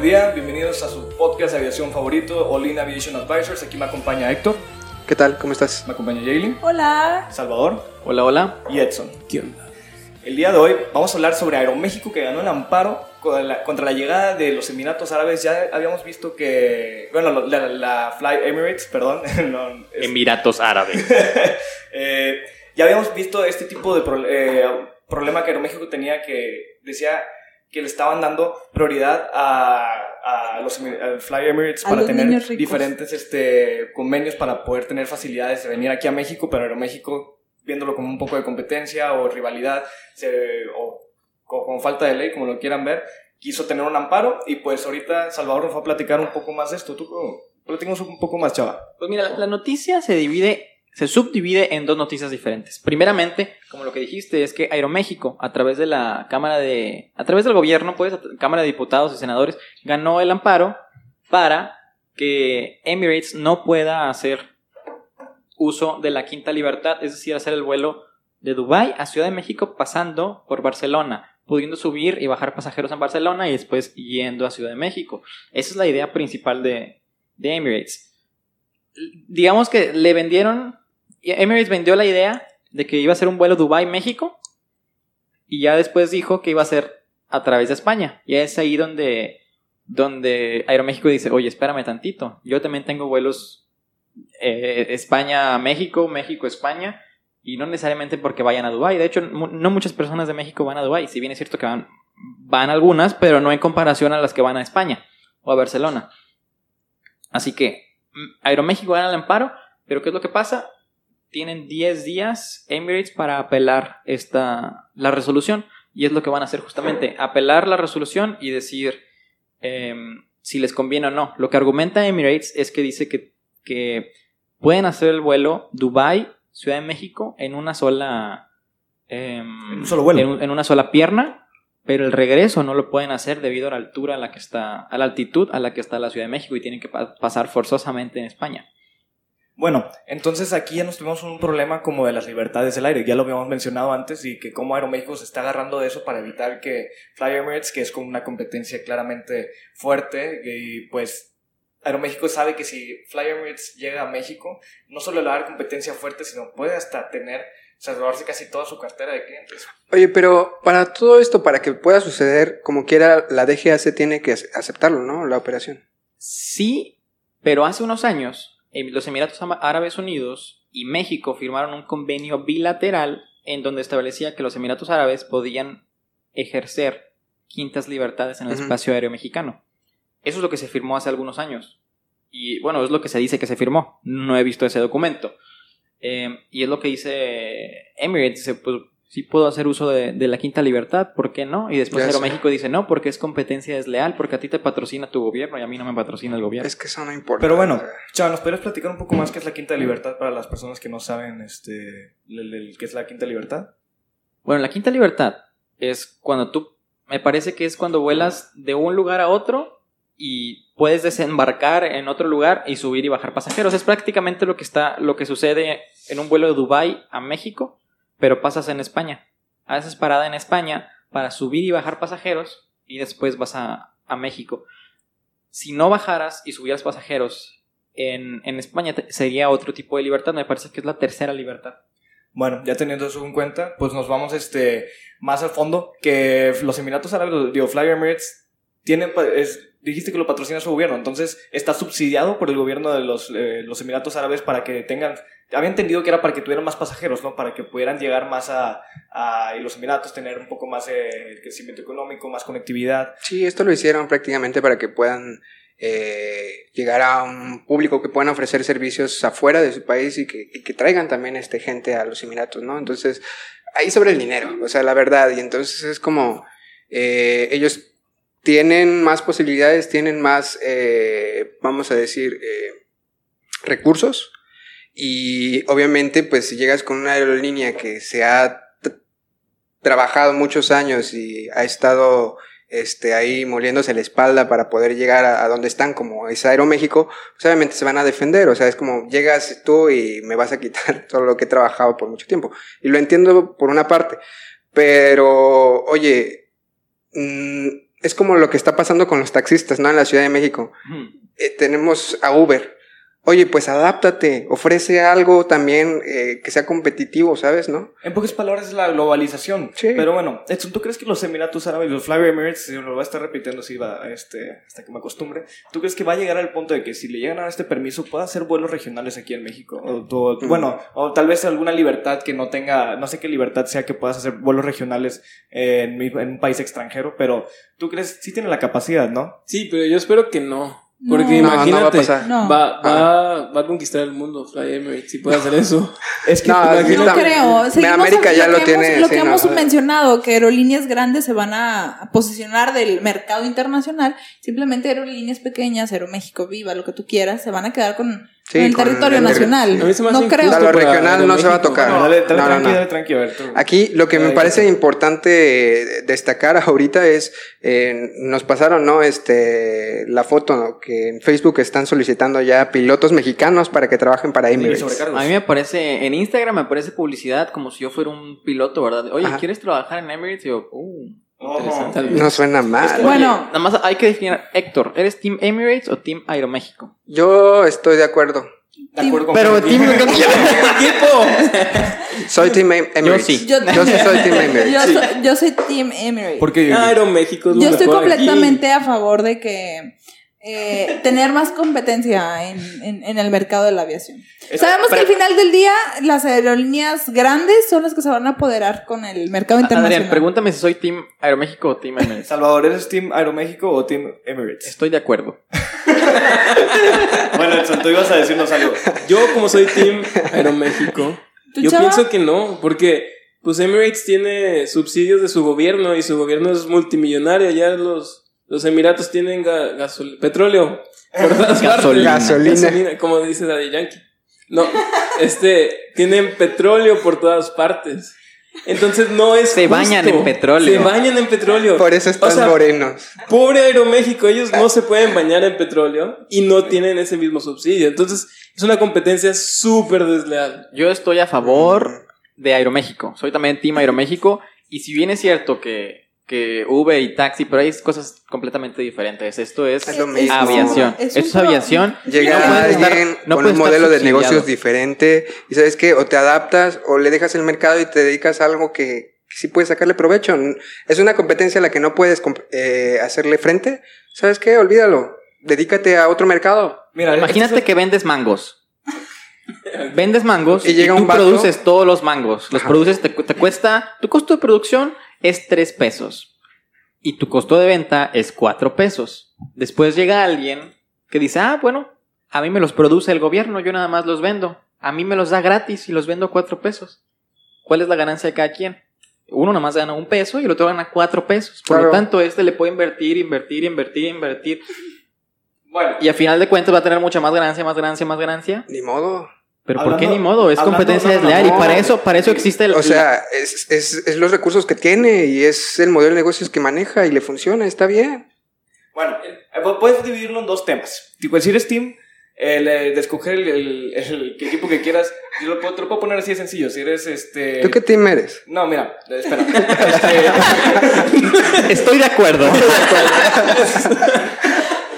Buen día, bienvenidos a su podcast de aviación favorito, All In Aviation Advisors. Aquí me acompaña Héctor, ¿Qué tal? ¿Cómo estás? me acompaña Jaylen, Hola. Salvador Hola, hola. y Edson. El día de hoy vamos a hablar sobre Aeroméxico que ganó el amparo la- contra la llegada de los Emiratos Árabes. Ya habíamos visto que, bueno, la, la Fly Emirates, perdón, no, es- Emiratos Árabes. Eh, ya habíamos visto este tipo de pro- eh, problema que Aeroméxico tenía que decía que le estaban dando prioridad a, a los Emir- al Fly Emirates A para tener diferentes este, convenios para poder tener facilidades de venir aquí a México, pero Aeroméxico viéndolo como un poco de competencia o rivalidad se- o co- con falta de ley, como lo quieran ver, quiso tener un amparo y pues ahorita Salvador nos va a platicar un poco más de esto. Tú platicamos un poco más, chava. Pues mira, la, la noticia se divide, se subdivide en dos noticias diferentes. Primeramente, como lo que dijiste, es que Aeroméxico, a través de la Cámara de. a través del gobierno, pues, Cámara de Diputados y Senadores, ganó el amparo para que Emirates no pueda hacer uso de la quinta libertad, es decir, hacer el vuelo de Dubái a Ciudad de México pasando por Barcelona, pudiendo subir y bajar pasajeros en Barcelona y después yendo a Ciudad de México. Esa es la idea principal de, de Emirates. Digamos que le vendieron, Emirates vendió la idea de que iba a ser un vuelo Dubái-México y ya después dijo que iba a ser a través de España. Y es ahí donde, donde Aeroméxico dice, oye, espérame tantito, yo también tengo vuelos eh, España-México, México-España, y no necesariamente porque vayan a Dubái. De hecho, no muchas personas de México van a Dubái, si bien es cierto que van, van algunas, pero no en comparación a las que van a España o a Barcelona. Así que mm, Aeroméxico gana el amparo, pero ¿qué es lo que pasa? Tienen 10 días Emirates para apelar esta, la resolución, y es lo que van a hacer justamente, apelar la resolución y decir em, si les conviene o no. Lo que argumenta Emirates es que dice que, que pueden hacer el vuelo Dubai Ciudad de México en una sola em, En un solo vuelo. en un- en una sola pierna pero el regreso no lo pueden hacer debido a la altura a la que está a la altitud a la que está la Ciudad de México y tienen que pa- pasar forzosamente en España Bueno, entonces aquí ya nos tuvimos un problema como de las libertades del aire, ya lo habíamos mencionado antes y que como Aeroméxico se está agarrando de eso para evitar que Fly Emirates, que es como una competencia claramente fuerte y pues Aeroméxico sabe que si Fly Emirates llega a México, no solo le va a dar competencia fuerte, sino puede hasta tener, o sea, robarse casi toda su cartera de clientes. Oye, pero para todo esto, para que pueda suceder, como quiera, la DGAC tiene que ace- aceptarlo, ¿no? La operación. Sí, pero hace unos años los Emiratos Árabes Unidos y México firmaron un convenio bilateral en donde establecía que los Emiratos Árabes podían ejercer quintas libertades en el espacio aéreo mexicano. Eso es lo que se firmó hace algunos años. Y bueno, es lo que se dice que se firmó. No he visto ese documento. Eh, y es lo que dice Emirates. Dice, pues sí puedo hacer uso de, de la quinta libertad, ¿por qué no? Y después. Aeroméxico dice, no, porque es competencia desleal, porque a ti te patrocina tu gobierno y a mí no me patrocina el gobierno. Es que eso no importa. Pero bueno, Chava, ¿nos podrías platicar un poco más qué es la quinta libertad para las personas que no saben este, el- el- qué es la quinta libertad? Bueno, la quinta libertad es cuando tú, me parece que es cuando vuelas de un lugar a otro y puedes desembarcar en otro lugar y subir y bajar pasajeros. Es prácticamente lo que está, lo que sucede en un vuelo de Dubai a México, pero pasas en España. Haces parada en España para subir y bajar pasajeros y después vas a, a México. Si no bajaras y subieras pasajeros en, en España, sería otro tipo de libertad. Me parece que es la tercera libertad. Bueno, ya teniendo eso en cuenta, pues nos vamos este, más al fondo, que los Emiratos Árabes, digo, Fly Emirates, tiene, pa- es- dijiste que lo patrocina su gobierno, entonces está subsidiado por el gobierno de los, eh, los Emiratos Árabes para que tengan, había entendido que era para que tuvieran más pasajeros, ¿no? Para que pudieran llegar más a, a los Emiratos, tener un poco más de crecimiento económico, más conectividad. Sí, esto lo hicieron prácticamente para que puedan eh, llegar a un público que puedan ofrecer servicios afuera de su país y que, y que traigan también este gente a los Emiratos, ¿no? Entonces, ahí sobre el dinero, o sea, la verdad, y entonces es como eh, ellos tienen más posibilidades, tienen más, eh, vamos a decir, eh, recursos. Y obviamente pues si llegas con una aerolínea que se ha trabajado muchos años y ha estado este, ahí moliéndose la espalda para poder llegar a, a donde están, como es Aeroméxico, pues obviamente se van a defender, o sea, es como llegas tú y me vas a quitar todo lo que he trabajado por mucho tiempo. Y lo entiendo por una parte, pero oye, mm, es como lo que está pasando con los taxistas, ¿no? En la Ciudad de México. Eh, tenemos a Uber. Oye, pues adáptate, ofrece algo también eh, que sea competitivo, ¿sabes? ¿No? En pocas palabras es la globalización. Sí. Pero bueno, Edson, ¿tú crees que los Emiratos Árabes, los Fly Emirates, si lo voy a estar repitiendo si va, este, hasta que me acostumbre, ¿tú crees que va a llegar al punto de que si le llegan a este permiso pueda hacer vuelos regionales aquí en México? O, Mm. Bueno, o tal vez alguna libertad que no tenga, no sé qué libertad sea que puedas hacer vuelos regionales en, en un país extranjero, pero tú crees, sí tiene la capacidad, ¿no? Sí, pero yo espero que no. Porque No, no va a imagínate, pasar. No. va, va, va a conquistar el mundo Fly Emirates si puede hacer eso. Es que No, No Imagínate. creo. Seguimos América ya lo que tiene, hemos- Lo que hemos no. mencionado, que aerolíneas grandes se van a posicionar del mercado internacional. Simplemente aerolíneas pequeñas, Aeroméxico, Viva, lo que tú quieras, se van a quedar con, Sí, con el territorio el- nacional. A mí se me hace No creo. A lo regional no se va a tocar. No, dale, dale No, no, tranqui, no. dale tranqui, a ver, tú. Aquí lo que me parece importante destacar ahorita es, eh, nos pasaron, ¿no? Este, la foto ¿no? que en Facebook están solicitando ya pilotos mexicanos para que trabajen para Emirates. A mí me parece, en Instagram me parece publicidad como si yo fuera un piloto, ¿verdad? Oye, Ajá. ¿quieres trabajar en Emirates? Y yo, uh. Interesante. No suena mal. Oye, Bueno. nada más hay que definir, Héctor, ¿eres Team Emirates o Team Aeroméxico? Yo estoy de acuerdo. De acuerdo con Pero. Team Soy Team Em- Emirates. sí. Yo, Yo sí soy Team Emirates. yo soy, yo soy Team Emirates. ¿Por qué? Ah, Aeroméxico es lo Yo estoy aquí. completamente a favor de que eh, tener más competencia en, en- en el mercado de la aviación. Sabemos pero- que al final del día las aerolíneas grandes son las que se van a apoderar con el mercado internacional. Adrián, pregúntame si soy Team Aeroméxico o Team Emirates. Salvador, ¿eres Team Aeroméxico o Team Emirates? Estoy de acuerdo. Bueno, Edson, tú ibas a decirnos algo. Yo, como soy Team Aeroméxico, ¿Tú, yo chava? pienso que no, porque pues Emirates tiene subsidios de su gobierno y su gobierno es multimillonario. Ya los, los Emiratos tienen ga- gasol- petróleo por todas Gasolina. partes. Gasolina. como dice Daddy Yankee. No, este, tienen petróleo por todas partes. Entonces no es Se bañan justo. en petróleo. Se bañan en petróleo. Por eso están O sea, morenos. Pobre Aeroméxico, ellos no se pueden bañar en petróleo y no tienen ese mismo subsidio. Entonces, es una competencia súper desleal. Yo estoy a favor de Aeroméxico. Soy también Team Aeroméxico. Y si bien es cierto que, que Uber y taxi, pero hay cosas completamente diferentes. Esto es, Es lo mismo. aviación. Es Esto un es aviación. Llega no estar- alguien no con un modelo de negocios diferente y sabes qué, o te adaptas o le dejas el mercado y te dedicas a algo que, que sí puedes sacarle provecho. Es una competencia a la que no puedes eh, hacerle frente. ¿Sabes qué? Olvídalo. Dedícate a otro mercado. Mira, Imagínate este que vendes mangos. Vendes mangos Y y, llega tú un produces todos los mangos. Los Ajá. produces, te, te cuesta. Tu costo de producción es 3 pesos. Y tu costo de venta es 4 pesos. Después llega alguien que dice: Ah, bueno, a mí me los produce el gobierno, yo nada más los vendo. A mí me los da gratis y los vendo a 4 pesos. ¿Cuál es la ganancia de cada quien? Uno nada más gana un peso y el otro gana 4 pesos. Por lo tanto, este le puede invertir, invertir, invertir, invertir. Bueno, Y a final de cuentas va a tener mucha más ganancia, más ganancia, más ganancia. Ni modo. Pero ¿por qué Hablando- ni modo? Es hablando- competencia no, no, no, desleal y para eso, para eso existe el... O sea, es, es, es los recursos que tiene y es el modelo de negocios que maneja y le funciona, está bien. bueno, eh, puedes dividirlo en dos temas. Tipo, si eres Team, el, eh, de escoger el, el- el equipo que quieras, yo lo puedo, te lo puedo poner así de sencillo. Si eres este. ¿Tú qué team eres? No, mira, espera. Este, Estoy de acuerdo.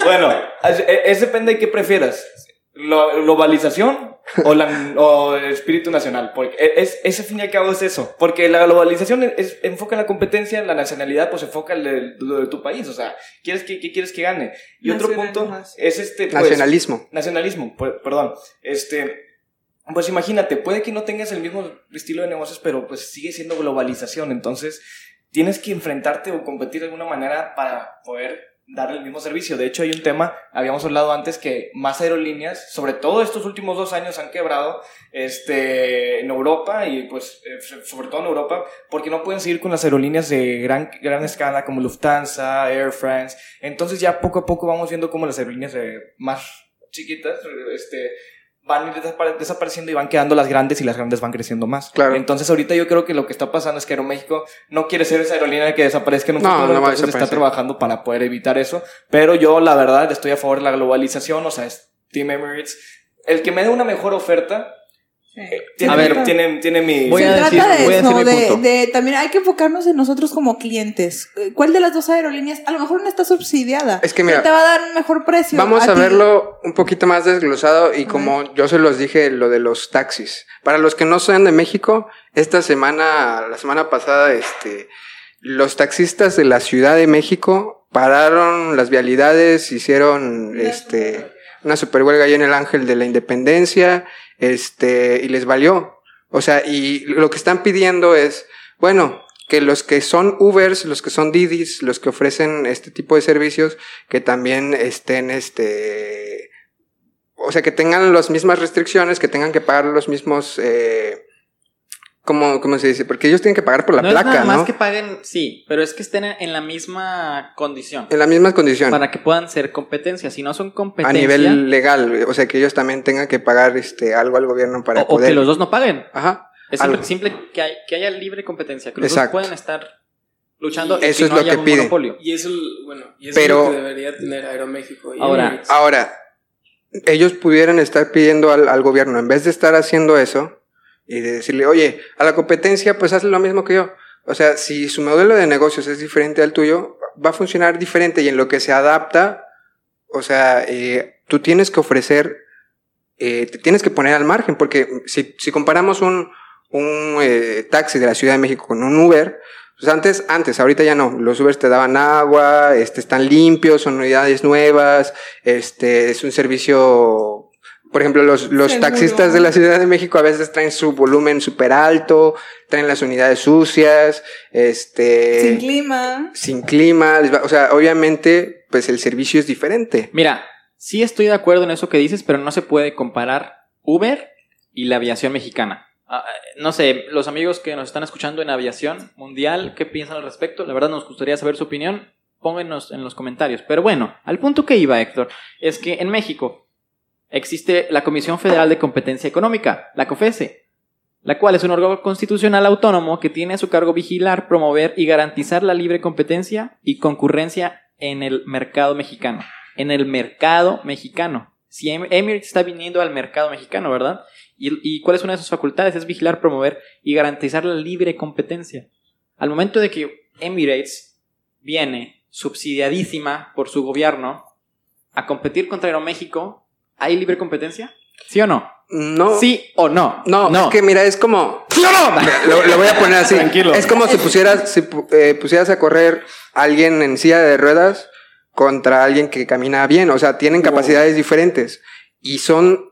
bueno, es, es- depende de qué prefieras. Lo- globalización o, la, o el espíritu nacional. Porque e, es, ese fin y al cabo es eso. Porque la globalización es, enfoca en la competencia, la nacionalidad pues enfoca en el- lo de tu país. O sea, ¿quieres que, ¿qué quieres que gane? Y otro punto es este... Pues, Nacionalismo. Nacionalismo, per- perdón. Este, pues imagínate, puede que no tengas el mismo estilo de negocios, pero pues sigue siendo globalización. Entonces, tienes que enfrentarte o competir de alguna manera para poder dar el mismo servicio. De hecho, hay un tema, habíamos hablado antes, que más aerolíneas, sobre todo estos últimos dos años, han quebrado este, en Europa y pues eh, sobre todo en Europa, porque no pueden seguir con las aerolíneas de gran, gran escala como Lufthansa, Air France. Entonces ya poco a poco vamos viendo como las aerolíneas eh, más chiquitas este, van a ir desapare- desapareciendo y van quedando las grandes y las grandes van creciendo más. Claro. Entonces ahorita yo creo que lo que está pasando es que Aeroméxico no quiere ser esa aerolínea que desaparezca en un No, futuro, no entonces está trabajando para poder evitar eso. Pero yo la verdad estoy a favor de la globalización, o sea, es Team Emirates. El que me dé una mejor oferta. Tiene, A ver, tiene, tiene mi... Voy Se a decir- trata de voy a eso, de, punto. de- también hay que enfocarnos en nosotros como clientes. Eh, ¿Cuál de las dos aerolíneas? A lo mejor una está subsidiada. Es que mira, te va a dar un mejor precio. Vamos a, verlo un poquito más desglosado y como yo se los dije, lo de los taxis. Para los que no sean de México, esta semana, la semana pasada, este, los taxistas de la Ciudad de México pararon las vialidades, hicieron, este, una super huelga ahí en el Ángel de la Independencia, este, y les valió. O sea, y lo que están pidiendo es, bueno, que los que son Ubers, los que son Didis, los que ofrecen este tipo de servicios, que también estén, este, o sea, que tengan las mismas restricciones, que tengan que pagar los mismos, eh, ¿cómo, cómo se dice? Porque ellos tienen que pagar por la no es placa, nada más ¿no? que paguen, sí, pero es que estén en- la misma condición. En las mismas condiciones. Para que puedan ser competencia. Si no son A competencia. nivel legal, o sea, que ellos también tengan que pagar, este, algo al gobierno para o, o poder. que los dos no paguen. Ajá. Es Algo. simple, simple que, hay- que haya libre competencia. Que los Exacto. dos pueden estar luchando. Y y eso que es no lo haya que un piden. monopolio. Y eso, bueno, y eso Pero- es lo que debería tener Aeroméxico. y Ahora-. Ahora, ellos pudieran estar pidiendo al, al gobierno, en vez de estar haciendo eso, y de decirle, oye, a la competencia, pues haz lo mismo que yo. O sea, si su modelo de negocios es diferente al tuyo, va a funcionar diferente y en lo que se adapta, o sea, eh, tú tienes que ofrecer, eh, te tienes que poner al margen, porque si, si comparamos un, un eh, taxi de la Ciudad de México con un Uber, pues antes, antes, ahorita ya no. Los Ubers te daban agua, este, están limpios, son unidades nuevas, este, es un servicio, por ejemplo, los, los taxistas de la Ciudad de México a veces traen su volumen súper alto, traen las unidades sucias, este, Sin clima. sin clima, les va- o sea, obviamente, pues el servicio es diferente. Mira, sí estoy de acuerdo en eso que dices, pero no se puede comparar Uber y la aviación mexicana. Ah, no sé, los amigos que nos están escuchando en aviación mundial, ¿qué piensan al respecto? La verdad nos gustaría saber su opinión. Pónganos en los comentarios. Pero bueno, al punto que iba, Héctor, es que en México existe la Comisión Federal de Competencia Económica, la COFESE, la cual es un órgano constitucional autónomo que tiene a su cargo vigilar, promover y garantizar la libre competencia y concurrencia en el mercado mexicano. En el mercado mexicano. Si Em- Emirates está viniendo al mercado mexicano, ¿verdad? ¿Y, cuál es una de sus facultades? Es vigilar, promover y garantizar la libre competencia. Al momento de que Emirates viene subsidiadísima por su gobierno a competir contra Aeroméxico, ¿hay libre competencia? ¿Sí o no? No. ¿Sí o no? No, es que mira, es como. Lo, lo voy a poner así. Tranquilo. Es como si pusieras, si eh, pusieras a correr a alguien en silla de ruedas contra alguien que camina bien. O sea, tienen capacidades diferentes y son,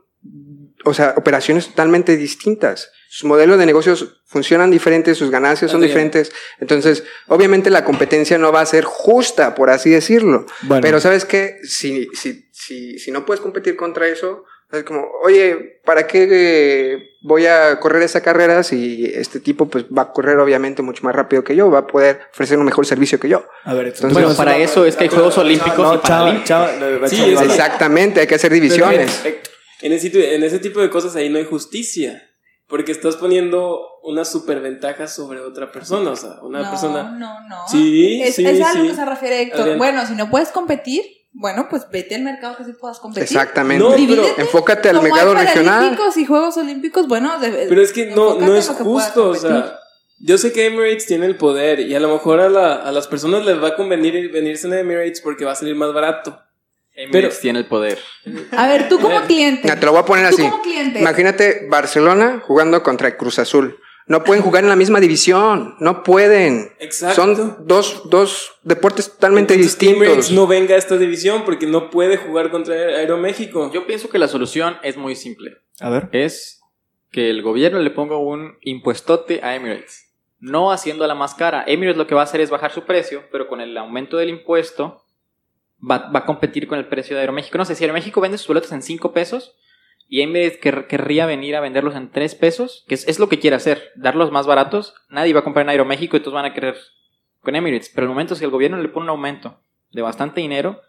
o sea, operaciones totalmente distintas. Sus modelos de negocios funcionan diferentes, sus ganancias son diferentes. Entonces, obviamente la competencia no va a ser justa, por así decirlo. Bueno. Pero sabes qué, si, si, si, si no puedes competir contra eso, es como, oye, ¿para qué eh, voy a correr esa carrera si este tipo pues va a correr obviamente mucho más rápido que yo, va a poder ofrecer un mejor servicio que yo? A ver, Entonces- Bueno, para eso es que hay Juegos Olímpicos y Paralímpicos. Sí, es- Exactamente, hay que hacer divisiones. En ese, tipo- en ese tipo de cosas ahí no hay justicia. Porque estás poniendo una superventaja sobre otra persona. O sea, una no, persona. no, no. Sí, es, sí, es a lo sí. que se refiere Héctor. Adrián. Bueno, si no puedes competir, bueno, pues vete al mercado que sí puedas competir. Exactamente. No, pero-. Enfócate al mercado regional. Paralímpicos y Juegos Olímpicos, bueno, de- Pero es que no, no es que justo. O sea, yo sé que Emirates tiene el poder. Y a lo mejor a, la- a las personas les va a convenir venirse en Emirates porque va a salir más barato. Emirates tiene el poder. A ver, tú como cliente. Mira, te lo voy a poner Tú así. como cliente. Imagínate Barcelona jugando contra el Cruz Azul. No pueden jugar en la misma división. No pueden. Exacto. Son dos, dos deportes totalmente Entonces, Emirates distintos. no venga a esta división porque no puede jugar contra Aeroméxico. Yo pienso que la solución es muy simple. A ver. Es que el gobierno le ponga un impuestote a Emirates. No haciéndola más cara. Emirates lo que va a hacer es bajar su precio, pero con el aumento del impuesto va, va a competir con el precio de Aeroméxico. No sé, si Aeroméxico vende sus boletos en 5 pesos y Emirates quer- querría venir a venderlos en 3 pesos, que es, es lo que quiere hacer, darlos más baratos, nadie va a comprar en Aeroméxico y todos van a querer con Emirates. Pero el momento si el gobierno le pone un aumento de bastante dinero,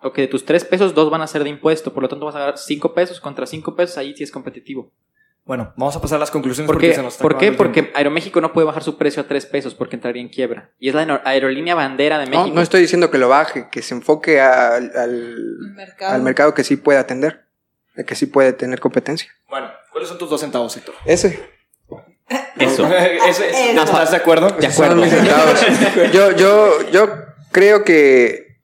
o que de tus 3 pesos, 2 van a ser de impuesto, por lo tanto vas a ganar 5 pesos contra 5 pesos, ahí sí es competitivo. Bueno, vamos a pasar a las conclusiones ¿Por porque se nos está ¿Por qué? Porque tiempo. Aeroméxico no puede bajar su precio a 3 pesos porque entraría en quiebra. Y es la aer- aerolínea bandera de México. no estoy diciendo que lo baje, que se enfoque al, al, mercado. al mercado que sí puede atender, de que sí puede tener competencia. Bueno, ¿cuáles son tus dos centavos, Héctor? Ese. Eso. Ese- Eso. ¿Estás de acuerdo? De acuerdo. mis centavos. yo, yo, yo creo que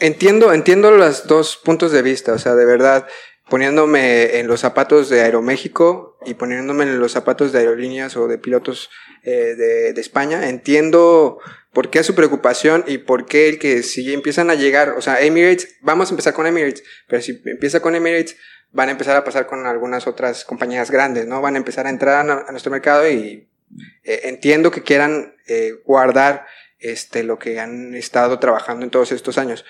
entiendo, entiendo los dos puntos de vista. O sea, de verdad, poniéndome en los zapatos de Aeroméxico y poniéndome en los zapatos de aerolíneas o de pilotos eh, de, España, entiendo por qué su preocupación y por qué el que si empiezan a llegar, o sea, Emirates, vamos a empezar con Emirates, pero si empieza con Emirates, van a empezar a pasar con algunas otras compañías grandes, ¿no? Van a empezar a entrar a, a nuestro mercado y eh, entiendo que quieran eh, guardar este, lo que han estado trabajando en todos estos años.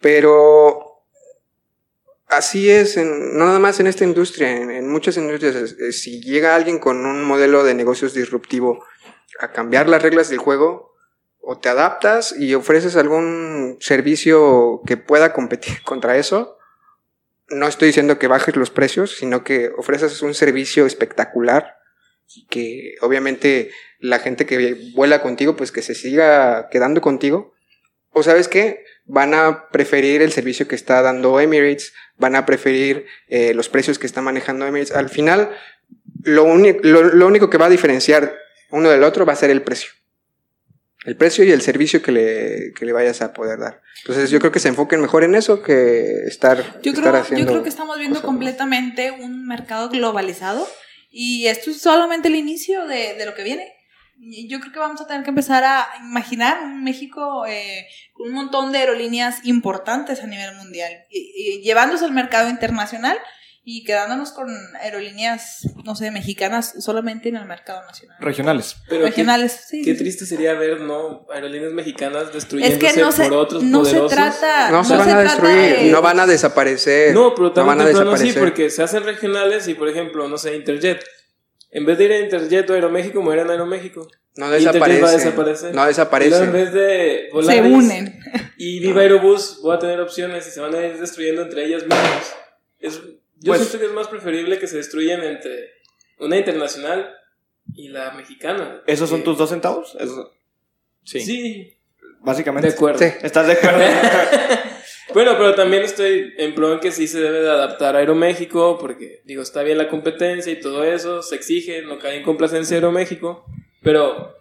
Pero así es, en- no nada más en esta industria, en, muchas industrias. si llega alguien con un modelo de negocios disruptivo a cambiar las reglas del juego, o te adaptas y ofreces algún servicio que pueda competir contra eso. No estoy diciendo que bajes los precios, sino que ofreces un servicio espectacular y que obviamente la gente que vuela contigo, pues que se siga quedando contigo. O sabes qué, van a preferir el servicio que está dando Emirates, van a preferir eh, los precios que está manejando Emirates. Al final, lo, uni- lo, lo único que va a diferenciar uno del otro va a ser el precio. El precio y el servicio que le, que le vayas a poder dar. Entonces yo creo que se enfoquen mejor en eso que estar, Yo estar creo, haciendo... yo creo que estamos viendo completamente un mercado globalizado y esto es solamente el inicio de, de lo que viene. Yo creo que vamos a tener que empezar a imaginar un México eh, con un montón de aerolíneas importantes a nivel mundial, y- y llevándose al mercado internacional y quedándonos con aerolíneas, no sé, mexicanas solamente en el mercado nacional. Regionales. Pero qué- Regionales, sí. Qué, sí, sí. triste sería ver, ¿no? Aerolíneas mexicanas Es destruyéndose que no se, por otros no se trata. No, se van a destruir, de- no van a desaparecer. No, pero no van también a temprano sí, desaparecer. porque se hacen regionales y, por ejemplo, no sé, Interjet. En vez de ir a Interjet o Aeroméxico, mueran a Aeroméxico. No desaparece. va a desaparecer. No desaparece. En vez de Se Volaris unen. y Viva Aerobús, voy a tener opciones y se van a ir destruyendo entre ellas mismas. Es, yo Pues- siento que es más preferible que se destruyan entre una internacional y la mexicana. ¿Esos son tus dos centavos? Eso- Sí. Sí, básicamente. de acuerdo. Sí. ¿Estás de acuerdo? Bueno, pero también estoy en pro en que sí se debe de adaptar a Aeroméxico, porque digo, está bien la competencia y todo eso, se exige, no cae en complacencia Aeroméxico, pero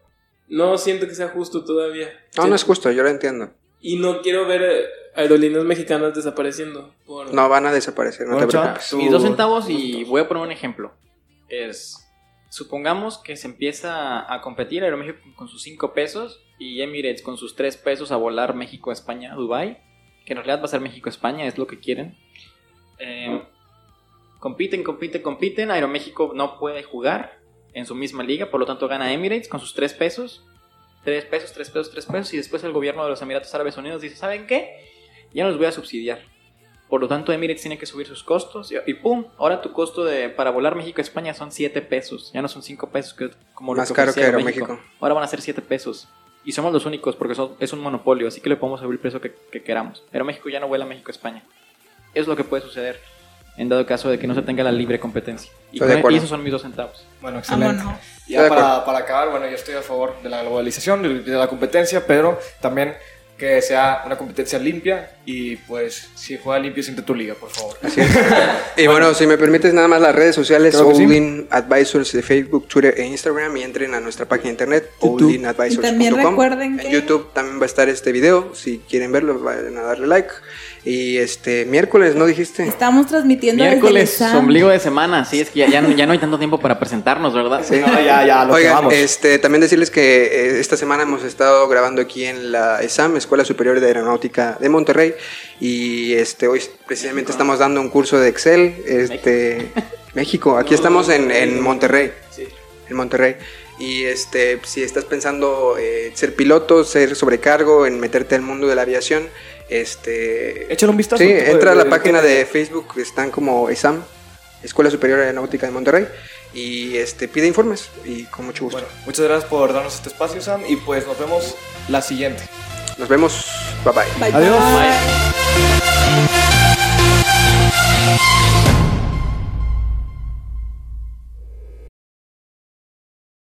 no siento que sea justo todavía. No, no es justo, yo lo entiendo. Y no quiero ver aerolíneas mexicanas desapareciendo. Por... No van a desaparecer, no te preocupes. Mis dos centavos y voy a poner un ejemplo. Es, supongamos que se empieza a competir Aeroméxico con sus 5 pesos y Emirates con sus 3 pesos a volar México, España, Dubai, que en realidad va a ser México, España, es lo que quieren. Eh, compiten, compiten, compiten. Aeroméxico no puede jugar en su misma liga, por lo tanto gana Emirates con sus 3 pesos. 3 pesos, 3 pesos, 3 pesos y después el gobierno de los Emiratos Árabes Unidos dice, ¿saben qué? Ya no los voy a subsidiar. Por lo tanto, Emirates tiene que subir sus costos y, y ¡pum! Ahora tu costo de, para volar México-España son 7 pesos. Ya no son 5 pesos que, como lo Más caro que Aeroméxico. Aeroméxico. Ahora van a ser 7 pesos. Y somos los únicos porque son- es un monopolio, así que le podemos subir el precio que, que queramos. Pero México ya no vuela México-España. Es lo que puede suceder en dado caso de que no se tenga la libre competencia. Y, Estoy de con- acuerdo. y esos son mis dos centavos. Bueno, excelente. Vámonos. Ya para, para acabar, bueno, yo estoy a favor de la globalización, de, de la competencia, pero también que sea una competencia limpia, Y pues, si juega limpio, siente tu liga, por favor. Así es. y bueno, si me permites nada más las redes sociales, que sí. Advisors de Facebook, Twitter e Instagram y entren a nuestra página de internet, recuerden En que- YouTube también va a estar este video, si quieren verlo, vayan a darle like. Y este, miércoles, ¿no dijiste? Estamos transmitiendo Miércoles, desde el ombligo de semana. Sí, es que ya, ya, no, ya no hay tanto tiempo para presentarnos, ¿verdad? Sí. No, ya, ya, lo que Oigan, vamos. este, también decirles que eh, esta semana hemos estado grabando aquí en la ESAM, Escuela Superior de Aeronáutica de Monterrey, y este, hoy precisamente estamos dando un curso de Excel, este, México, aquí estamos en, en Monterrey, en Monterrey, y este, si estás pensando eh, ser piloto, ser sobrecargo, en meterte al mundo de la aviación, este, Échale un vistazo. Sí, entra a la página de Facebook, están como ESAM, Escuela Superior de Aeronáutica de Monterrey, y este, pide informes y con mucho gusto. Bueno, muchas gracias por darnos este espacio, Sam, y pues nos vemos la siguiente. Nos vemos, bye bye. Adiós. Bye. Bye.